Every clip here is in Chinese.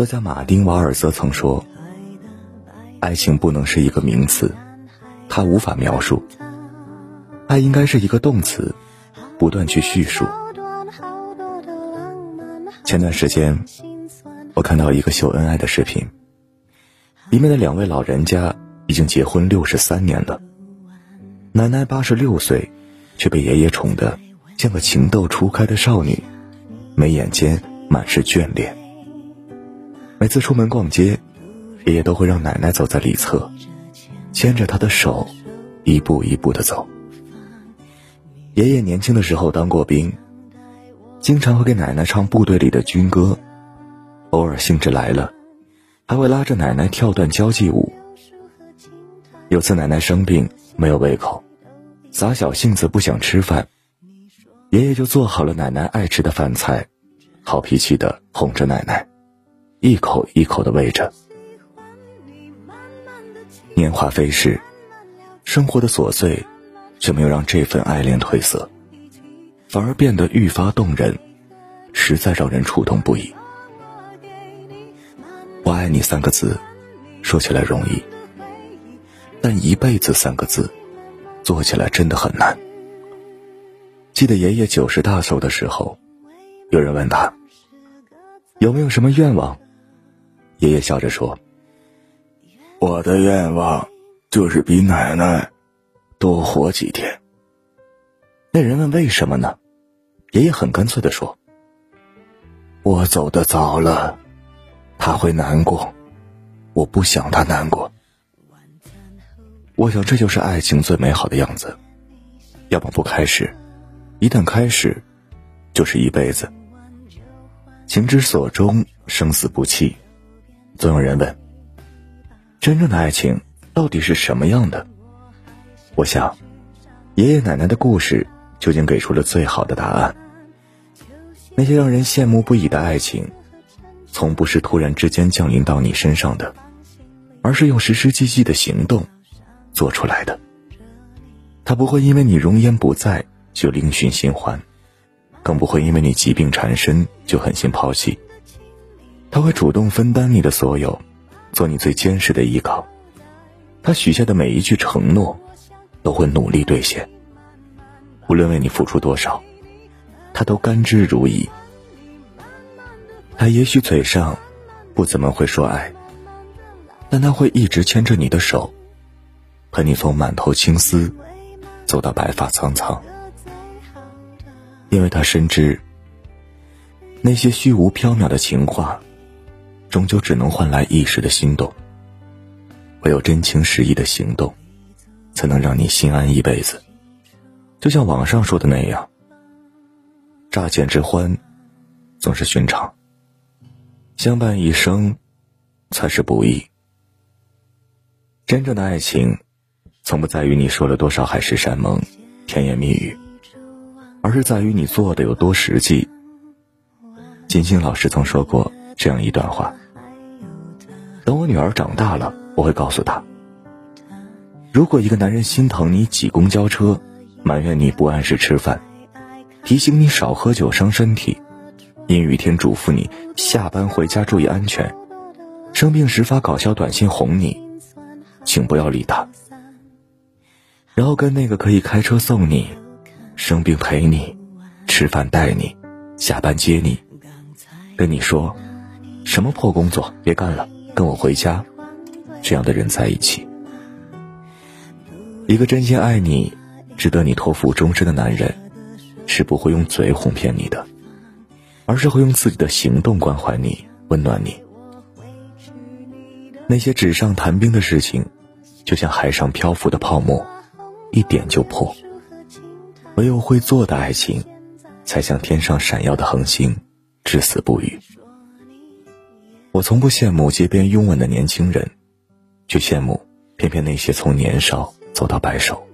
作家马丁·瓦尔泽曾说：“爱情不能是一个名词，它无法描述。爱应该是一个动词，不断去叙述。”前段时间，我看到一个秀恩爱的视频，里面的两位老人家已经结婚六十三年了。奶奶八十六岁，却被爷爷宠得像个情窦初开的少女，眉眼间满是眷恋。每次出门逛街，爷爷都会让奶奶走在里侧，牵着她的手，一步一步的走。爷爷年轻的时候当过兵，经常会给奶奶唱部队里的军歌，偶尔兴致来了，还会拉着奶奶跳段交际舞。有次奶奶生病，没有胃口，撒小性子不想吃饭，爷爷就做好了奶奶爱吃的饭菜，好脾气的哄着奶奶。一口一口的喂着。年华飞逝，生活的琐碎，却没有让这份爱恋褪色，反而变得愈发动人，实在让人触动不已。我爱你三个字，说起来容易，但一辈子三个字，做起来真的很难。记得爷爷九十大寿的时候，有人问他，有没有什么愿望？爷爷笑着说：“我的愿望就是比奶奶多活几天。”那人问：“为什么呢？”爷爷很干脆的说：“我走的早了，他会难过，我不想他难过。”我想这就是爱情最美好的样子，要么不开始，一旦开始，就是一辈子。情之所钟，生死不弃。总有人问：真正的爱情到底是什么样的？我想，爷爷奶奶的故事究竟给出了最好的答案。那些让人羡慕不已的爱情，从不是突然之间降临到你身上的，而是用实实际际的行动做出来的。他不会因为你容颜不在就另寻新欢，更不会因为你疾病缠身就狠心抛弃。他会主动分担你的所有，做你最坚实的依靠。他许下的每一句承诺，都会努力兑现。无论为你付出多少，他都甘之如饴。他也许嘴上不怎么会说爱，但他会一直牵着你的手，陪你从满头青丝走到白发苍苍。因为他深知，那些虚无缥缈的情话。终究只能换来一时的心动。唯有真情实意的行动，才能让你心安一辈子。就像网上说的那样，乍见之欢，总是寻常；相伴一生，才是不易。真正的爱情，从不在于你说了多少海誓山盟、甜言蜜语，而是在于你做的有多实际。金星老师曾说过这样一段话。等我女儿长大了，我会告诉她：如果一个男人心疼你挤公交车，埋怨你不按时吃饭，提醒你少喝酒伤身体，阴雨天嘱咐你下班回家注意安全，生病时发搞笑短信哄你，请不要理他。然后跟那个可以开车送你，生病陪你，吃饭带你，下班接你，跟你说，什么破工作别干了。跟我回家，这样的人在一起。一个真心爱你、值得你托付终身的男人，是不会用嘴哄骗你的，而是会用自己的行动关怀你、温暖你。那些纸上谈兵的事情，就像海上漂浮的泡沫，一点就破。唯有会做的爱情，才像天上闪耀的恒星，至死不渝。我从不羡慕街边拥吻的年轻人，却羡慕偏偏那些从年少走到白首、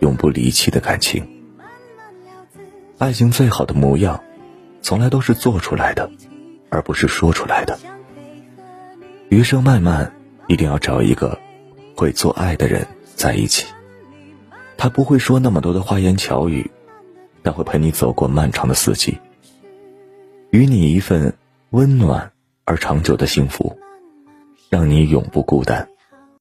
永不离弃的感情。爱情最好的模样，从来都是做出来的，而不是说出来的。余生漫漫，一定要找一个会做爱的人在一起。他不会说那么多的花言巧语，但会陪你走过漫长的四季，与你一份温暖。而长久的幸福，让你永不孤单。